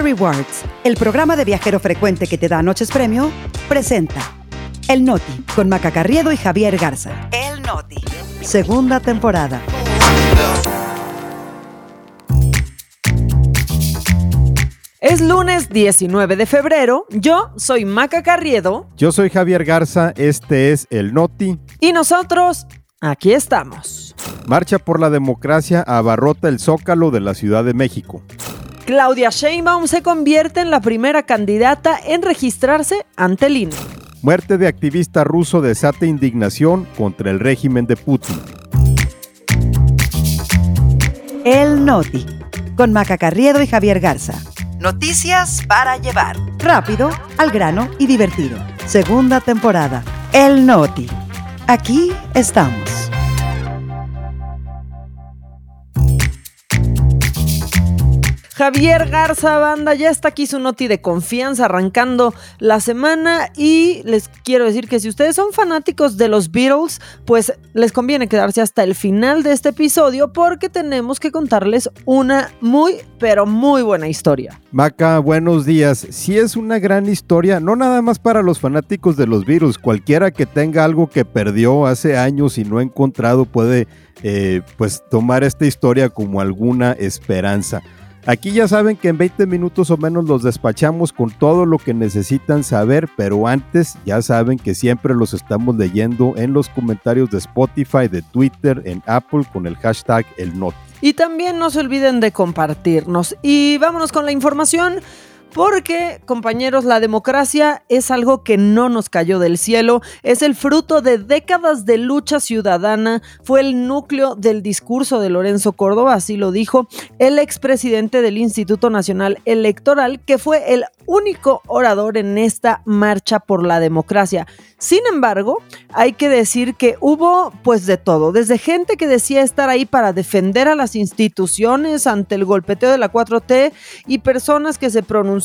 Rewards, el programa de viajero frecuente que te da noches premio, presenta El Noti con Maca Carriedo y Javier Garza. El Noti. Segunda temporada. Es lunes 19 de febrero. Yo soy Maca Carriedo. Yo soy Javier Garza. Este es El Noti. Y nosotros, aquí estamos. Marcha por la democracia abarrota el zócalo de la Ciudad de México. Claudia Sheinbaum se convierte en la primera candidata en registrarse ante el INE. Muerte de activista ruso desata indignación contra el régimen de Putin. El Noti, con Maca Carriedo y Javier Garza. Noticias para llevar. Rápido, al grano y divertido. Segunda temporada. El Noti. Aquí estamos. Javier Garza Banda ya está aquí su noti de confianza arrancando la semana y les quiero decir que si ustedes son fanáticos de los Beatles, pues les conviene quedarse hasta el final de este episodio porque tenemos que contarles una muy pero muy buena historia. Maca, buenos días. Si es una gran historia, no nada más para los fanáticos de los Beatles, cualquiera que tenga algo que perdió hace años y no ha encontrado puede eh, pues tomar esta historia como alguna esperanza. Aquí ya saben que en 20 minutos o menos los despachamos con todo lo que necesitan saber, pero antes ya saben que siempre los estamos leyendo en los comentarios de Spotify, de Twitter, en Apple con el hashtag el Y también no se olviden de compartirnos. Y vámonos con la información. Porque, compañeros, la democracia es algo que no nos cayó del cielo, es el fruto de décadas de lucha ciudadana, fue el núcleo del discurso de Lorenzo Córdoba, así lo dijo el expresidente del Instituto Nacional Electoral, que fue el único orador en esta marcha por la democracia. Sin embargo, hay que decir que hubo pues de todo, desde gente que decía estar ahí para defender a las instituciones ante el golpeteo de la 4T y personas que se pronunciaron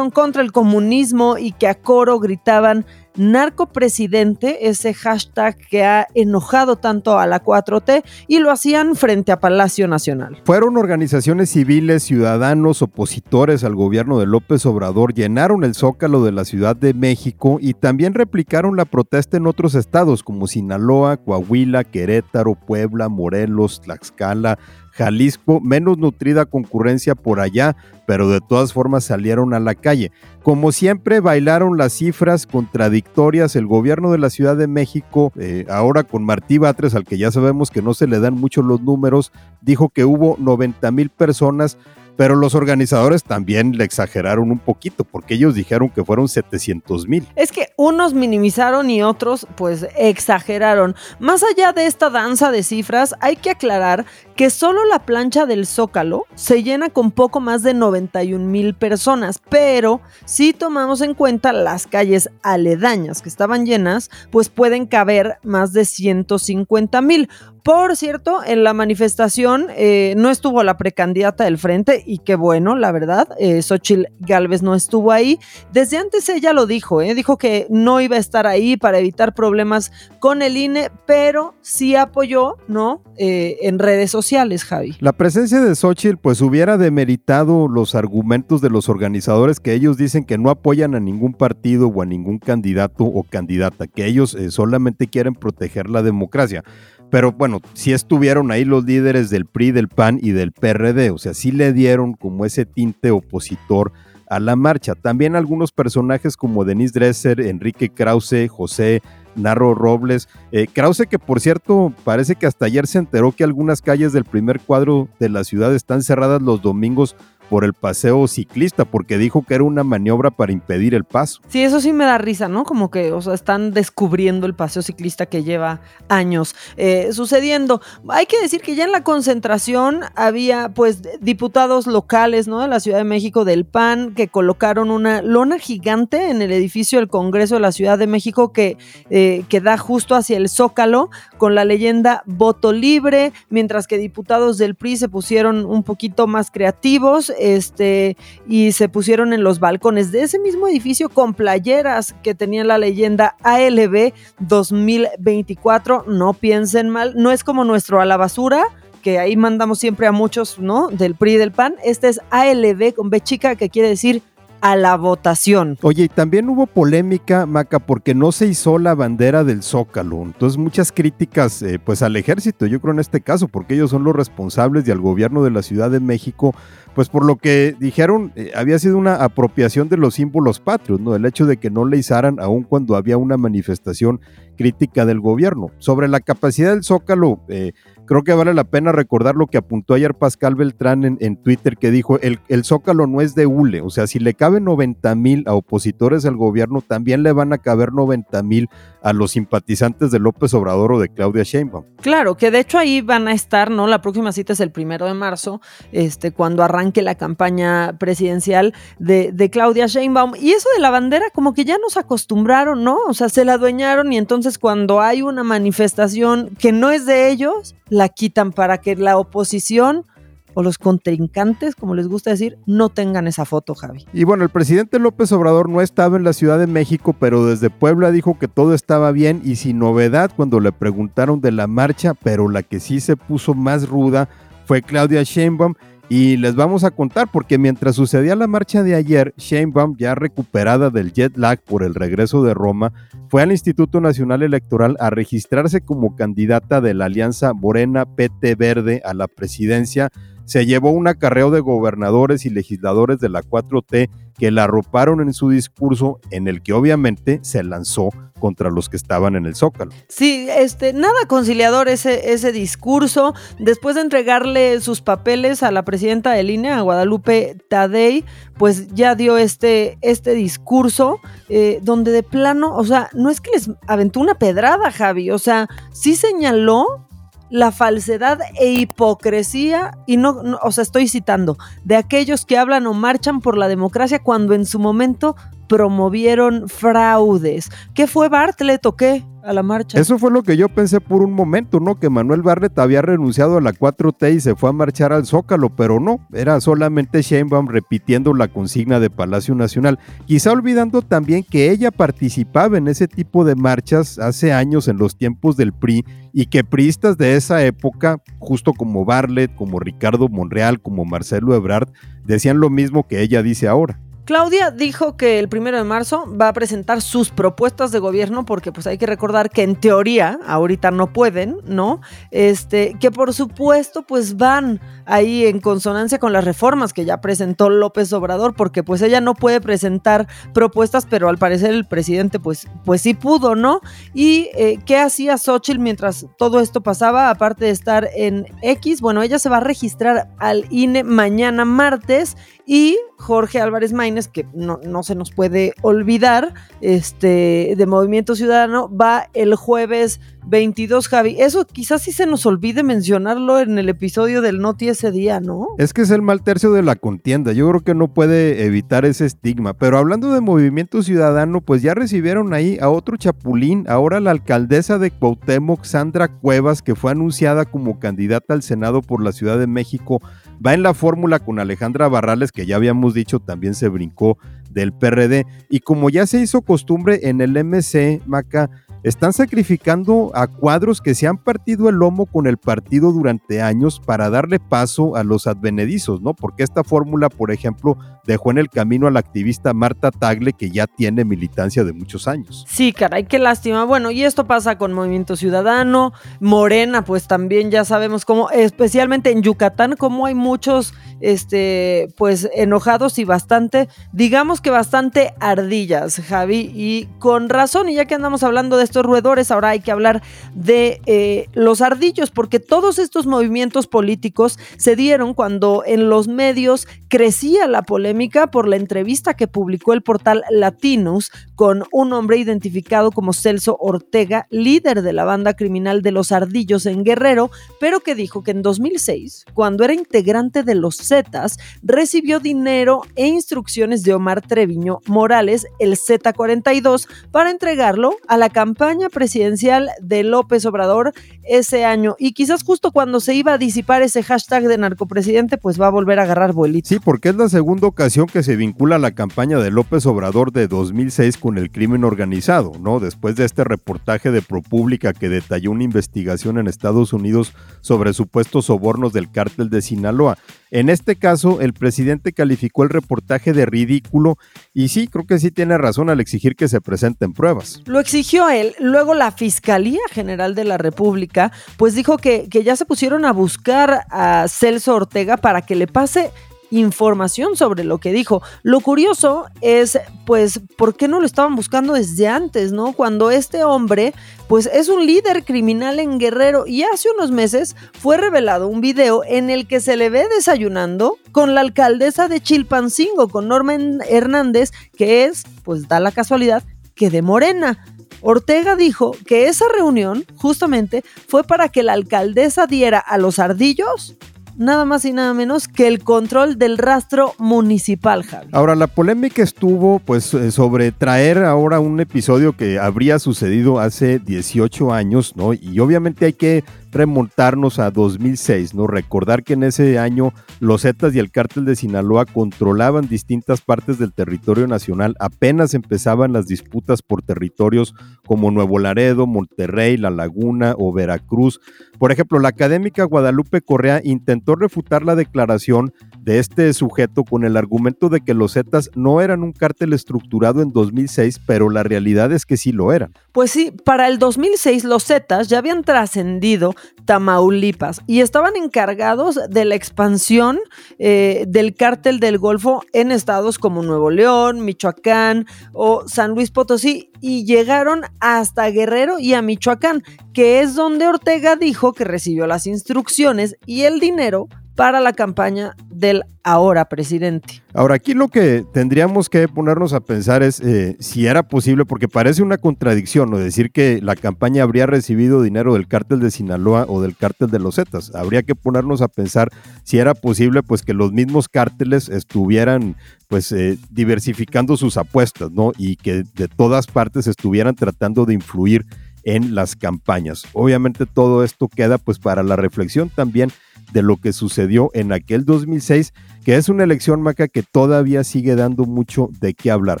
contra el comunismo y que a coro gritaban narcopresidente, ese hashtag que ha enojado tanto a la 4T y lo hacían frente a Palacio Nacional. Fueron organizaciones civiles, ciudadanos, opositores al gobierno de López Obrador, llenaron el zócalo de la Ciudad de México y también replicaron la protesta en otros estados como Sinaloa, Coahuila, Querétaro, Puebla, Morelos, Tlaxcala, Jalisco, menos nutrida concurrencia por allá, pero de todas formas salieron a la calle. Como siempre, bailaron las cifras contradictorias. El gobierno de la Ciudad de México, eh, ahora con Martí Batres, al que ya sabemos que no se le dan mucho los números, dijo que hubo 90 mil personas pero los organizadores también le exageraron un poquito, porque ellos dijeron que fueron 700 mil. Es que unos minimizaron y otros pues exageraron. Más allá de esta danza de cifras, hay que aclarar que solo la plancha del Zócalo se llena con poco más de 91 mil personas, pero si tomamos en cuenta las calles aledañas que estaban llenas, pues pueden caber más de 150 mil. Por cierto, en la manifestación eh, no estuvo la precandidata del frente y qué bueno, la verdad, eh, Xochitl Galvez no estuvo ahí. Desde antes ella lo dijo, eh, dijo que no iba a estar ahí para evitar problemas con el INE, pero sí apoyó, ¿no? Eh, en redes sociales, Javi. La presencia de Xochitl pues hubiera demeritado los argumentos de los organizadores que ellos dicen que no apoyan a ningún partido o a ningún candidato o candidata, que ellos solamente quieren proteger la democracia. Pero bueno, sí estuvieron ahí los líderes del PRI, del PAN y del PRD, o sea, sí le dieron como ese tinte opositor a la marcha. También algunos personajes como Denise Dresser, Enrique Krause, José Narro Robles. Eh, Krause que por cierto parece que hasta ayer se enteró que algunas calles del primer cuadro de la ciudad están cerradas los domingos por el paseo ciclista, porque dijo que era una maniobra para impedir el paso. Sí, eso sí me da risa, ¿no? Como que, o sea, están descubriendo el paseo ciclista que lleva años eh, sucediendo. Hay que decir que ya en la concentración había, pues, diputados locales, ¿no? De la Ciudad de México, del PAN, que colocaron una lona gigante en el edificio del Congreso de la Ciudad de México que, eh, que da justo hacia el Zócalo, con la leyenda voto libre, mientras que diputados del PRI se pusieron un poquito más creativos este, y se pusieron en los balcones de ese mismo edificio con playeras que tenían la leyenda ALB 2024. No piensen mal, no es como nuestro a la basura, que ahí mandamos siempre a muchos, ¿no? Del PRI y del PAN. Este es ALB con B chica, que quiere decir a la votación. Oye, y también hubo polémica, Maca, porque no se hizo la bandera del Zócalo. Entonces, muchas críticas, eh, pues al ejército, yo creo en este caso, porque ellos son los responsables y al gobierno de la Ciudad de México, pues por lo que dijeron, eh, había sido una apropiación de los símbolos patrios, ¿no? El hecho de que no le izaran aún cuando había una manifestación crítica del gobierno. Sobre la capacidad del Zócalo, eh, creo que vale la pena recordar lo que apuntó ayer Pascal Beltrán en, Twitter, que dijo, el, el, Zócalo no es de hule, o sea, si le caben 90 mil a opositores al gobierno, también le van a caber 90 mil a los simpatizantes de López Obrador o de Claudia Sheinbaum. Claro, que de hecho ahí van a estar, ¿no? La próxima cita es el primero de marzo, este, cuando arranque la campaña presidencial de, Claudia Sheinbaum. Y eso de la bandera, como que ya nos acostumbraron, ¿no? O sea, se la adueñaron y entonces cuando hay una manifestación que no es de ellos, la quitan para que la oposición o los contrincantes, como les gusta decir, no tengan esa foto, Javi. Y bueno, el presidente López Obrador no estaba en la Ciudad de México, pero desde Puebla dijo que todo estaba bien y sin novedad cuando le preguntaron de la marcha, pero la que sí se puso más ruda fue Claudia Sheinbaum y les vamos a contar porque mientras sucedía la marcha de ayer, Sheinbaum, ya recuperada del jet lag por el regreso de Roma, fue al Instituto Nacional Electoral a registrarse como candidata de la Alianza Morena PT Verde a la presidencia. Se llevó un acarreo de gobernadores y legisladores de la 4T que la arroparon en su discurso en el que obviamente se lanzó contra los que estaban en el Zócalo. Sí, este, nada conciliador ese, ese discurso. Después de entregarle sus papeles a la presidenta de línea, a Guadalupe Tadei, pues ya dio este, este discurso eh, donde de plano, o sea, no es que les aventó una pedrada, Javi, o sea, sí señaló la falsedad e hipocresía, y no, o sea, estoy citando, de aquellos que hablan o marchan por la democracia cuando en su momento promovieron fraudes. ¿Qué fue Bartlett o qué? a la marcha. Eso fue lo que yo pensé por un momento, ¿no? Que Manuel Bartlett había renunciado a la 4T y se fue a marchar al Zócalo, pero no, era solamente Sheinbaum repitiendo la consigna de Palacio Nacional, quizá olvidando también que ella participaba en ese tipo de marchas hace años en los tiempos del PRI y que priistas de esa época, justo como Bartlett, como Ricardo Monreal, como Marcelo Ebrard, decían lo mismo que ella dice ahora. Claudia dijo que el primero de marzo va a presentar sus propuestas de gobierno, porque pues hay que recordar que en teoría ahorita no pueden, ¿no? Este, que por supuesto pues van ahí en consonancia con las reformas que ya presentó López Obrador, porque pues ella no puede presentar propuestas, pero al parecer el presidente pues, pues sí pudo, ¿no? Y eh, qué hacía Xochitl mientras todo esto pasaba, aparte de estar en X, bueno, ella se va a registrar al INE mañana martes y Jorge Álvarez Maínez, que no, no, se nos puede olvidar, este, de Movimiento Ciudadano, va el jueves 22, Javi. Eso quizás sí se nos olvide mencionarlo en el episodio del Noti ese día, ¿no? Es que es el mal tercio de la contienda. Yo creo que no puede evitar ese estigma. Pero hablando de Movimiento Ciudadano, pues ya recibieron ahí a otro chapulín, ahora la alcaldesa de Cuauhtémoc, Sandra Cuevas, que fue anunciada como candidata al Senado por la Ciudad de México va en la fórmula con Alejandra Barrales, que ya habíamos dicho también se brincó del PRD. Y como ya se hizo costumbre en el MC, Maca, están sacrificando a cuadros que se han partido el lomo con el partido durante años para darle paso a los advenedizos, ¿no? Porque esta fórmula, por ejemplo, dejó en el camino a la activista Marta Tagle, que ya tiene militancia de muchos años. Sí, caray, qué lástima. Bueno, y esto pasa con Movimiento Ciudadano, Morena, pues también ya sabemos cómo, especialmente en Yucatán, cómo hay muchos, este, pues enojados y bastante, digamos que bastante ardillas, Javi, y con razón, y ya que andamos hablando de estos roedores, ahora hay que hablar de eh, los ardillos, porque todos estos movimientos políticos se dieron cuando en los medios crecía la polémica por la entrevista que publicó el portal Latinos con un hombre identificado como Celso Ortega, líder de la banda criminal de los ardillos en Guerrero, pero que dijo que en 2006, cuando era integrante de los Zetas, recibió dinero e instrucciones de Omar Treviño Morales, el Z42, para entregarlo a la campaña presidencial de López Obrador ese año. Y quizás justo cuando se iba a disipar ese hashtag de narcopresidente, pues va a volver a agarrar vuelito. Sí, porque es la segunda ocasión que se vincula la campaña de López Obrador de 2006 con el crimen organizado, ¿no? Después de este reportaje de ProPublica que detalló una investigación en Estados Unidos sobre supuestos sobornos del cártel de Sinaloa. En este caso, el presidente calificó el reportaje de ridículo y sí, creo que sí tiene razón al exigir que se presenten pruebas. Lo exigió él. Luego la Fiscalía General de la República, pues dijo que, que ya se pusieron a buscar a Celso Ortega para que le pase información sobre lo que dijo. Lo curioso es, pues, ¿por qué no lo estaban buscando desde antes, no? Cuando este hombre, pues, es un líder criminal en Guerrero y hace unos meses fue revelado un video en el que se le ve desayunando con la alcaldesa de Chilpancingo, con Norma Hernández, que es, pues, da la casualidad, que de Morena. Ortega dijo que esa reunión justamente fue para que la alcaldesa diera a los ardillos nada más y nada menos que el control del rastro municipal, Javi. Ahora, la polémica estuvo pues eh, sobre traer ahora un episodio que habría sucedido hace 18 años, ¿no? Y obviamente hay que remontarnos a 2006, ¿no? Recordar que en ese año los Zetas y el cártel de Sinaloa controlaban distintas partes del territorio nacional, apenas empezaban las disputas por territorios como Nuevo Laredo, Monterrey, La Laguna o Veracruz. Por ejemplo, la académica Guadalupe Correa intentó refutar la declaración de este sujeto con el argumento de que los Zetas no eran un cártel estructurado en 2006, pero la realidad es que sí lo eran. Pues sí, para el 2006 los Zetas ya habían trascendido Tamaulipas y estaban encargados de la expansión eh, del cártel del Golfo en estados como Nuevo León, Michoacán o San Luis Potosí y llegaron hasta Guerrero y a Michoacán, que es donde Ortega dijo que recibió las instrucciones y el dinero para la campaña del ahora presidente. Ahora, aquí lo que tendríamos que ponernos a pensar es eh, si era posible, porque parece una contradicción, ¿no? Decir que la campaña habría recibido dinero del cártel de Sinaloa o del cártel de los Zetas. Habría que ponernos a pensar si era posible, pues, que los mismos cárteles estuvieran, pues, eh, diversificando sus apuestas, ¿no? Y que de todas partes estuvieran tratando de influir en las campañas. Obviamente todo esto queda, pues, para la reflexión también de lo que sucedió en aquel 2006, que es una elección maca que todavía sigue dando mucho de qué hablar.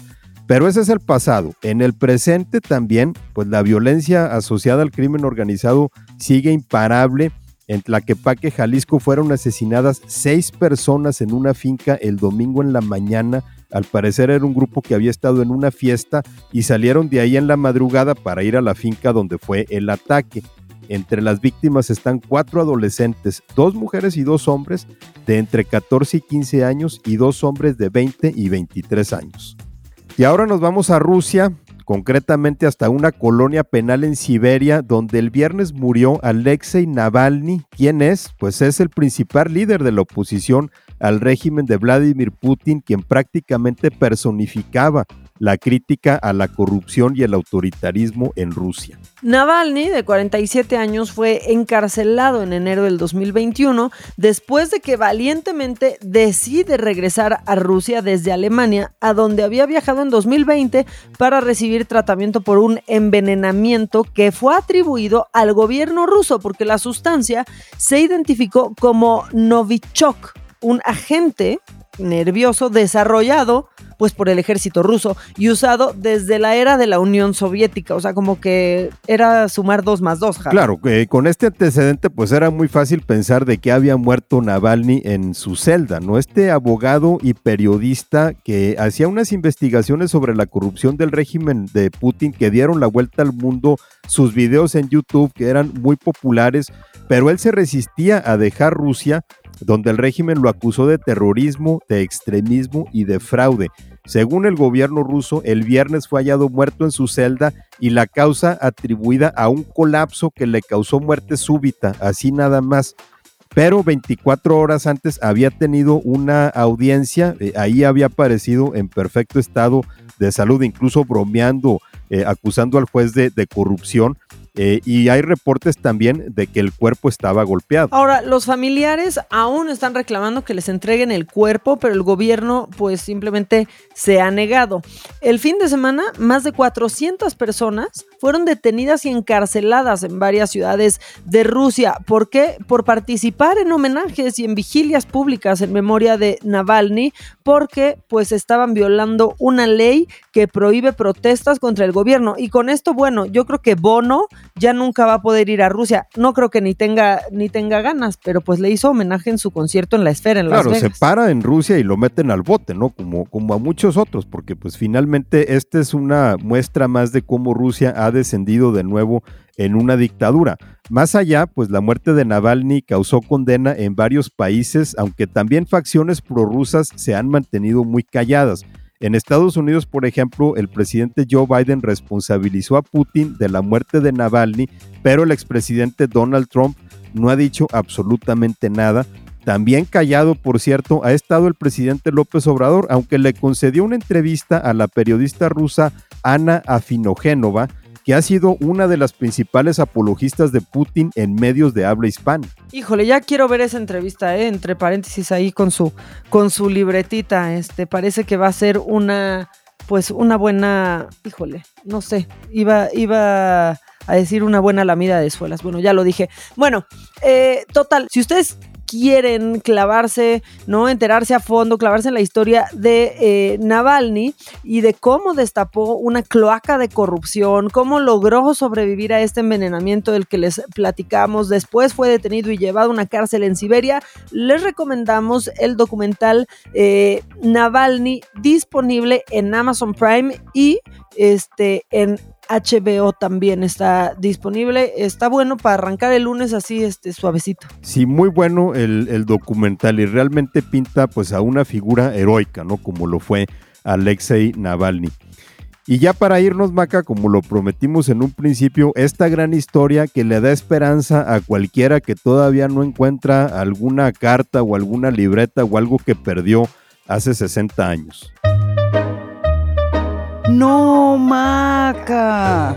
Pero ese es el pasado. En el presente también, pues la violencia asociada al crimen organizado sigue imparable. En Tlaquepaque, Jalisco, fueron asesinadas seis personas en una finca el domingo en la mañana. Al parecer era un grupo que había estado en una fiesta y salieron de ahí en la madrugada para ir a la finca donde fue el ataque. Entre las víctimas están cuatro adolescentes, dos mujeres y dos hombres de entre 14 y 15 años y dos hombres de 20 y 23 años. Y ahora nos vamos a Rusia, concretamente hasta una colonia penal en Siberia, donde el viernes murió Alexei Navalny. ¿Quién es? Pues es el principal líder de la oposición al régimen de Vladimir Putin, quien prácticamente personificaba la crítica a la corrupción y el autoritarismo en Rusia. Navalny, de 47 años, fue encarcelado en enero del 2021 después de que valientemente decide regresar a Rusia desde Alemania, a donde había viajado en 2020 para recibir tratamiento por un envenenamiento que fue atribuido al gobierno ruso porque la sustancia se identificó como Novichok, un agente nervioso desarrollado pues por el ejército ruso y usado desde la era de la Unión Soviética, o sea, como que era sumar dos más dos. Claro, que con este antecedente pues era muy fácil pensar de que había muerto Navalny en su celda, ¿no? Este abogado y periodista que hacía unas investigaciones sobre la corrupción del régimen de Putin que dieron la vuelta al mundo, sus videos en YouTube que eran muy populares, pero él se resistía a dejar Rusia donde el régimen lo acusó de terrorismo, de extremismo y de fraude. Según el gobierno ruso, el viernes fue hallado muerto en su celda y la causa atribuida a un colapso que le causó muerte súbita, así nada más. Pero 24 horas antes había tenido una audiencia, eh, ahí había aparecido en perfecto estado de salud, incluso bromeando, eh, acusando al juez de corrupción eh, y hay reportes también de que el cuerpo estaba golpeado. Ahora, los familiares aún están reclamando que les entreguen el cuerpo, pero el gobierno pues simplemente se ha negado. El fin de semana, más de 400 personas fueron detenidas y encarceladas en varias ciudades de Rusia. ¿Por qué? Por participar en homenajes y en vigilias públicas en memoria de Navalny, porque pues estaban violando una ley que prohíbe protestas contra el gobierno. Y con esto, bueno, yo creo que Bono ya nunca va a poder ir a Rusia. No creo que ni tenga, ni tenga ganas, pero pues le hizo homenaje en su concierto en la esfera, en claro, Las se para en Rusia y lo meten al bote, ¿no? Como, como a muchos otros, porque pues finalmente esta es una muestra más de cómo Rusia ha descendido de nuevo en una dictadura. Más allá, pues la muerte de Navalny causó condena en varios países, aunque también facciones prorrusas se han mantenido muy calladas. En Estados Unidos, por ejemplo, el presidente Joe Biden responsabilizó a Putin de la muerte de Navalny, pero el expresidente Donald Trump no ha dicho absolutamente nada. También callado, por cierto, ha estado el presidente López Obrador, aunque le concedió una entrevista a la periodista rusa Ana Afinogénova, ha sido una de las principales apologistas de Putin en medios de habla hispana. Híjole, ya quiero ver esa entrevista, ¿eh? entre paréntesis ahí con su, con su libretita. Este, parece que va a ser una, pues una buena, híjole, no sé, iba, iba a decir una buena lamida de suelas. Bueno, ya lo dije. Bueno, eh, total, si ustedes quieren clavarse, ¿no? Enterarse a fondo, clavarse en la historia de eh, Navalny y de cómo destapó una cloaca de corrupción, cómo logró sobrevivir a este envenenamiento del que les platicamos. Después fue detenido y llevado a una cárcel en Siberia. Les recomendamos el documental eh, Navalny disponible en Amazon Prime y este en HBO también está disponible. Está bueno para arrancar el lunes así, este, suavecito. Sí, muy bueno el, documental y realmente pinta pues a una figura heroica, ¿no? Como lo fue Alexei Navalny. Y ya para irnos, Maca, como lo prometimos en un principio, esta gran historia que le da esperanza a cualquiera que todavía no encuentra alguna carta o alguna libreta o algo que perdió hace 60 años. No, Maca.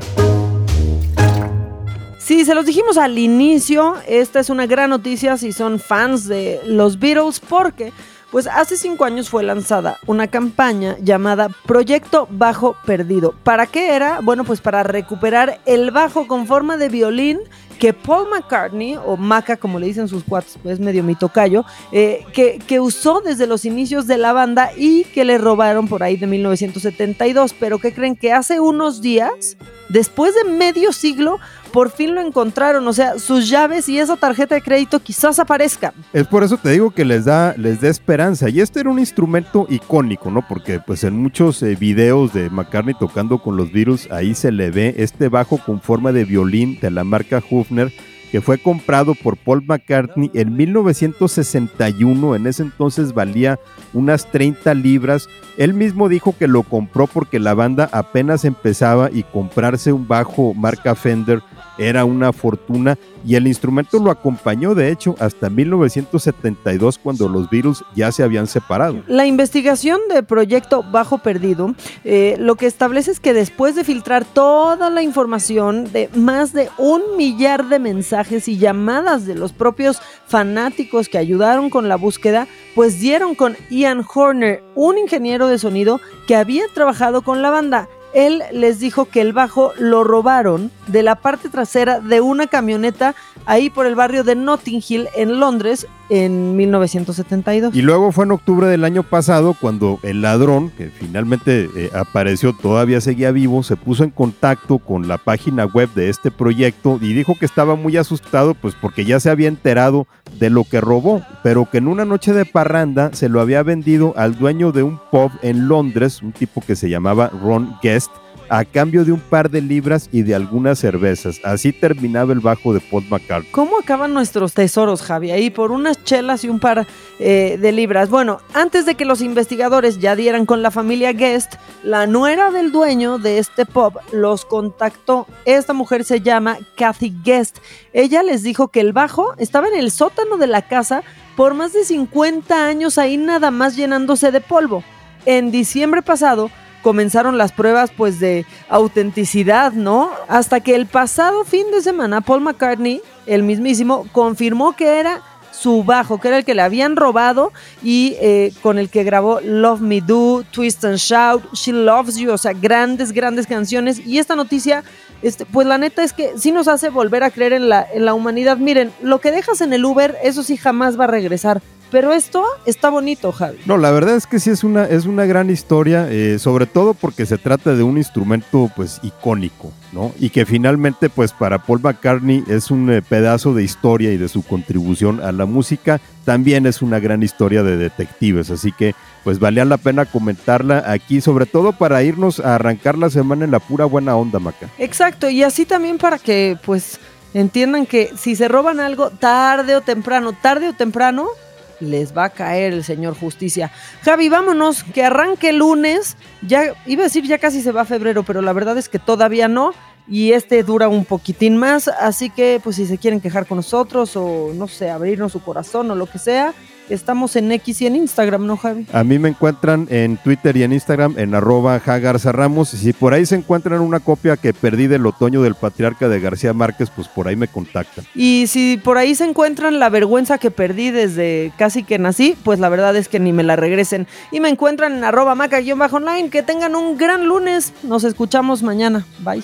Sí, se los dijimos al inicio, esta es una gran noticia si son fans de los Beatles porque pues hace cinco años fue lanzada una campaña llamada Proyecto Bajo Perdido. ¿Para qué era? Bueno, pues para recuperar el bajo con forma de violín que Paul McCartney, o Maca como le dicen sus cuates, es medio mi tocayo, eh, que, que usó desde los inicios de la banda y que le robaron por ahí de 1972. Pero que creen que hace unos días, después de medio siglo, por fin lo encontraron, o sea, sus llaves y esa tarjeta de crédito quizás aparezcan. Es por eso te digo que les da, les da esperanza. Y este era un instrumento icónico, ¿no? Porque pues en muchos eh, videos de McCartney tocando con los Beatles, ahí se le ve este bajo con forma de violín de la marca Hufner que fue comprado por Paul McCartney en 1961, en ese entonces valía unas 30 libras. Él mismo dijo que lo compró porque la banda apenas empezaba y comprarse un bajo marca Fender era una fortuna y el instrumento lo acompañó de hecho hasta 1972 cuando los Beatles ya se habían separado. La investigación de Proyecto Bajo Perdido eh, lo que establece es que después de filtrar toda la información de más de un millar de mensajes y llamadas de los propios fanáticos que ayudaron con la búsqueda, pues dieron con Ian Horner, un ingeniero de sonido que había trabajado con la banda él les dijo que el bajo lo robaron de la parte trasera de una camioneta ahí por el barrio de Notting Hill en Londres en 1972. Y luego fue en octubre del año pasado cuando el ladrón, que finalmente eh, apareció, todavía seguía vivo, se puso en contacto con la página web de este proyecto y dijo que estaba muy asustado pues porque ya se había enterado de lo que robó, pero que en una noche de parranda se lo había vendido al dueño de un pub en Londres, un tipo que se llamaba Ron Guest, a cambio de un par de libras y de algunas cervezas. Así terminaba el bajo de Paul McCartney. ¿Cómo acaban nuestros tesoros, Javi? Ahí por unas chelas y un par eh, de libras. Bueno, antes de que los investigadores ya dieran con la familia Guest, la nuera del dueño de este pub los contactó. Esta mujer se llama Kathy Guest. Ella les dijo que el bajo estaba en el sótano de la casa por más de 50 años ahí nada más llenándose de polvo. En diciembre pasado, comenzaron las pruebas pues de autenticidad, ¿no? Hasta que el pasado fin de semana Paul McCartney, el mismísimo, confirmó que era su bajo, que era el que le habían robado y eh, con el que grabó Love Me Do, Twist and Shout, She Loves You, o sea, grandes, grandes canciones. Y esta noticia, este, pues la neta es que sí nos hace volver a creer en la, en la humanidad. Miren, lo que dejas en el Uber, eso sí jamás va a regresar. Pero esto está bonito, Javi. No, la verdad es que sí es una, es una gran historia, eh, sobre todo porque se trata de un instrumento pues icónico, ¿no? Y que finalmente pues para Paul McCartney es un eh, pedazo de historia y de su contribución a la música, también es una gran historia de detectives, así que pues valía la pena comentarla aquí, sobre todo para irnos a arrancar la semana en la pura buena onda, Maca. Exacto, y así también para que pues entiendan que si se roban algo tarde o temprano, tarde o temprano, les va a caer el señor justicia. Javi, vámonos, que arranque el lunes. Ya iba a decir ya casi se va a febrero, pero la verdad es que todavía no. Y este dura un poquitín más, así que pues si se quieren quejar con nosotros o no sé, abrirnos su corazón o lo que sea, Estamos en X y en Instagram, ¿no, Javi? A mí me encuentran en Twitter y en Instagram en arroba Ramos. Y si por ahí se encuentran una copia que perdí del otoño del patriarca de García Márquez, pues por ahí me contactan. Y si por ahí se encuentran la vergüenza que perdí desde casi que nací, pues la verdad es que ni me la regresen. Y me encuentran en arroba maca-online. Que tengan un gran lunes. Nos escuchamos mañana. Bye.